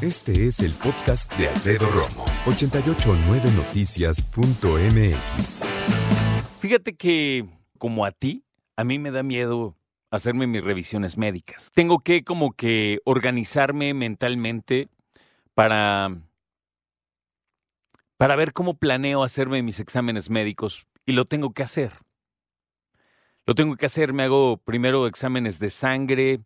Este es el podcast de Alfredo Romo. 889noticias.mx. Fíjate que, como a ti, a mí me da miedo hacerme mis revisiones médicas. Tengo que como que organizarme mentalmente para para ver cómo planeo hacerme mis exámenes médicos y lo tengo que hacer. Lo tengo que hacer, me hago primero exámenes de sangre,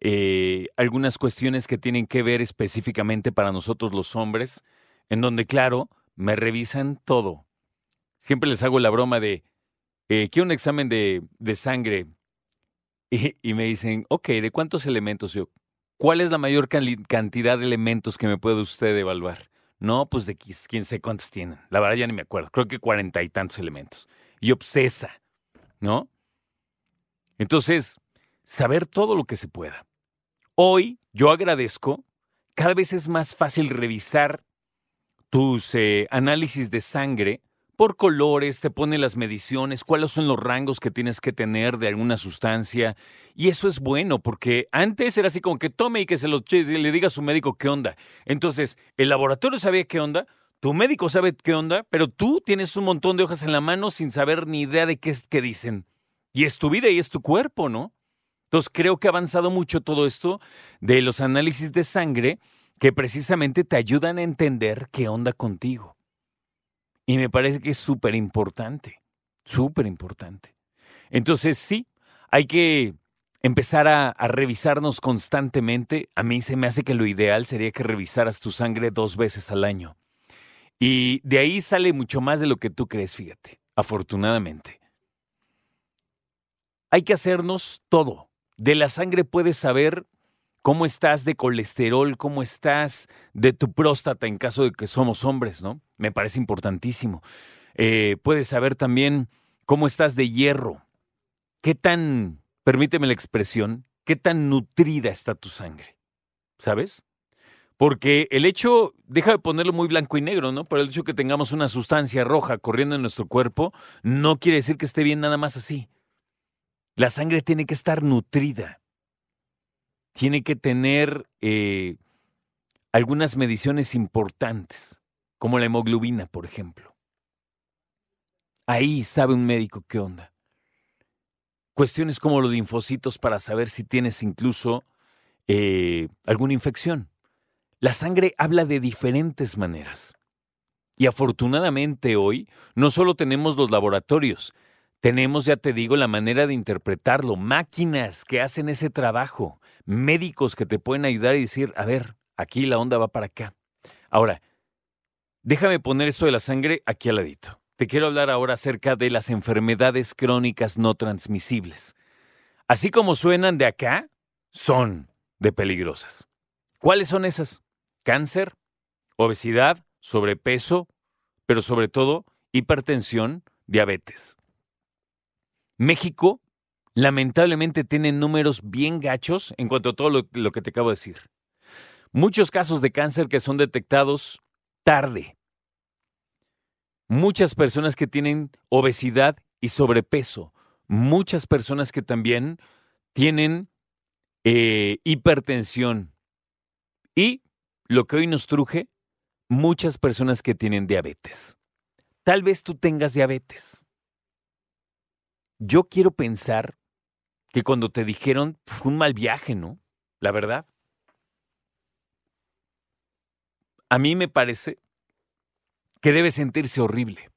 eh, algunas cuestiones que tienen que ver específicamente para nosotros los hombres, en donde, claro, me revisan todo. Siempre les hago la broma de, eh, quiero un examen de, de sangre, y, me dicen, ok, ¿de cuántos elementos? Yo, ¿cuál es la mayor cantidad de elementos que me puede usted evaluar? No, pues de quién sé cuántos tienen. La verdad ya ni me acuerdo. Creo que cuarenta y tantos elementos. Y obsesa, ¿no? Entonces, saber todo lo que se pueda. Hoy yo agradezco, cada vez es más fácil revisar tus eh, análisis de sangre por colores, te pone las mediciones, cuáles son los rangos que tienes que tener de alguna sustancia. Y eso es bueno, porque antes era así como que tome y que se lo le diga a su médico qué onda. Entonces, el laboratorio sabía qué onda, tu médico sabe qué onda, pero tú tienes un montón de hojas en la mano sin saber ni idea de qué es que dicen. Y es tu vida y es tu cuerpo, ¿no? Entonces, creo que ha avanzado mucho todo esto de los análisis de sangre que precisamente te ayudan a entender qué onda contigo. Y me parece que es súper importante, súper importante. Entonces sí, hay que empezar a, revisarnos constantemente. A mí se me hace que lo ideal sería que revisaras tu sangre dos veces al año. Y de ahí sale mucho más de lo que tú crees, fíjate, afortunadamente. Hay que hacernos todo. De la sangre puedes saber cómo estás de colesterol, cómo estás de tu próstata en caso de que somos hombres, ¿no? Me parece importantísimo. Eh, puedes saber también cómo estás de hierro, qué tan, permíteme la expresión, qué tan nutrida está tu sangre, ¿sabes? Porque el hecho, deja de ponerlo muy blanco y negro, ¿no? Pero el hecho de que tengamos una sustancia roja corriendo en nuestro cuerpo no quiere decir que esté bien nada más así. La sangre tiene que estar nutrida tiene que tener eh, algunas mediciones importantes, como la hemoglobina, por ejemplo. Ahí sabe un médico qué onda. Cuestiones como los linfocitos para saber si tienes incluso eh, alguna infección. La sangre habla de diferentes maneras. Y afortunadamente hoy no solo tenemos los laboratorios, tenemos, ya te digo, la manera de interpretarlo, máquinas que hacen ese trabajo, médicos que te pueden ayudar y decir, a ver, aquí la onda va para acá. Ahora, déjame poner esto de la sangre aquí al ladito. Te quiero hablar ahora acerca de las enfermedades crónicas no transmisibles. Así como suenan de acá, son de peligrosas. ¿Cuáles son esas? Cáncer, obesidad, sobrepeso, pero sobre todo hipertensión, diabetes. México lamentablemente tiene números bien gachos en cuanto a todo lo, que te acabo de decir. Muchos casos de cáncer que son detectados tarde. Muchas personas que tienen obesidad y sobrepeso. Muchas personas que también tienen eh, hipertensión. Y lo que hoy nos truje, muchas personas que tienen diabetes. Tal vez tú tengas diabetes. Yo quiero pensar que cuando te dijeron fue un mal viaje, ¿no? La verdad. A mí me parece que debe sentirse horrible.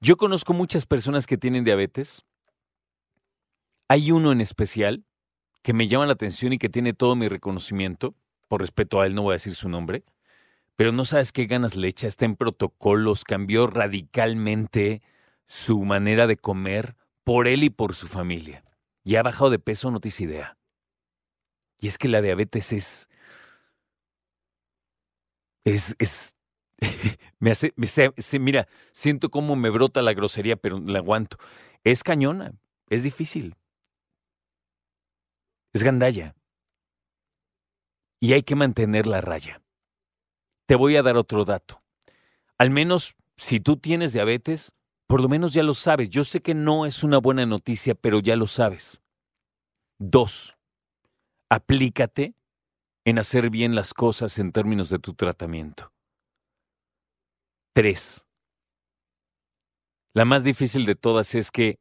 Yo conozco muchas personas que tienen diabetes. Hay uno en especial que me llama la atención y que tiene todo mi reconocimiento. Por respeto a él no voy a decir su nombre. Pero no sabes qué ganas le echa. Está en protocolos, cambió radicalmente su manera de comer por él y por su familia. Y ha bajado de peso, no tienes idea. Y es que la diabetes es. Es. es me hace. Me, mira, siento cómo me brota la grosería, pero la aguanto. Es cañona. Es difícil. Es gandalla. Y hay que mantener la raya. Te voy a dar otro dato. Al menos si tú tienes diabetes, por lo menos ya lo sabes. Yo sé que no es una buena noticia, pero ya lo sabes. Dos, aplícate en hacer bien las cosas en términos de tu tratamiento. Tres, la más difícil de todas es que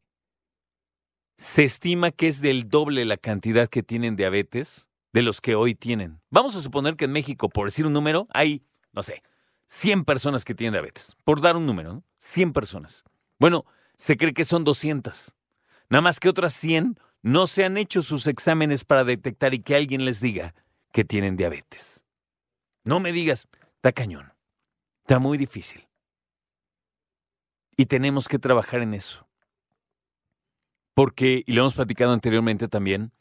se estima que es del doble la cantidad que tienen diabetes de los que hoy tienen. Vamos a suponer que en México, por decir un número, hay, no sé, 100 personas que tienen diabetes. Por dar un número, ¿no? 100 personas. Bueno, se cree que son 200. Nada más que otras 100 no se han hecho sus exámenes para detectar y que alguien les diga que tienen diabetes. No me digas, está cañón. Está muy difícil. Y tenemos que trabajar en eso. Porque, y lo hemos platicado anteriormente también,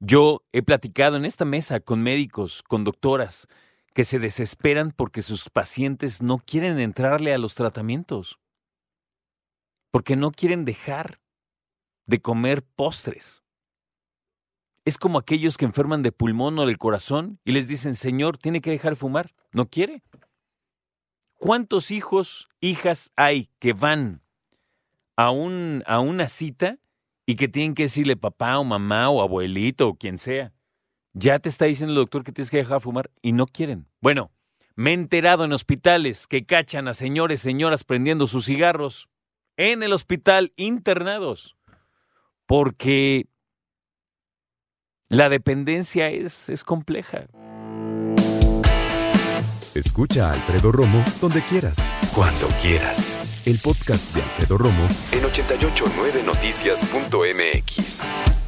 yo he platicado en esta mesa con médicos, con doctoras, que se desesperan porque sus pacientes no quieren entrarle a los tratamientos, porque no quieren dejar de comer postres. Es como aquellos que enferman de pulmón o del corazón y les dicen, Señor, tiene que dejar de fumar. No quiere. ¿Cuántos hijos, hijas hay que van a, un, a una cita y que tienen que decirle papá o mamá o abuelito o quien sea. Ya te está diciendo el doctor que tienes que dejar de fumar y no quieren. Bueno, me he enterado en hospitales que cachan a señores, señoras prendiendo sus cigarros en el hospital internados porque la dependencia es, es compleja. Escucha a Alfredo Romo donde quieras. Cuando quieras. El podcast de Alfredo Romo en 889noticias.mx.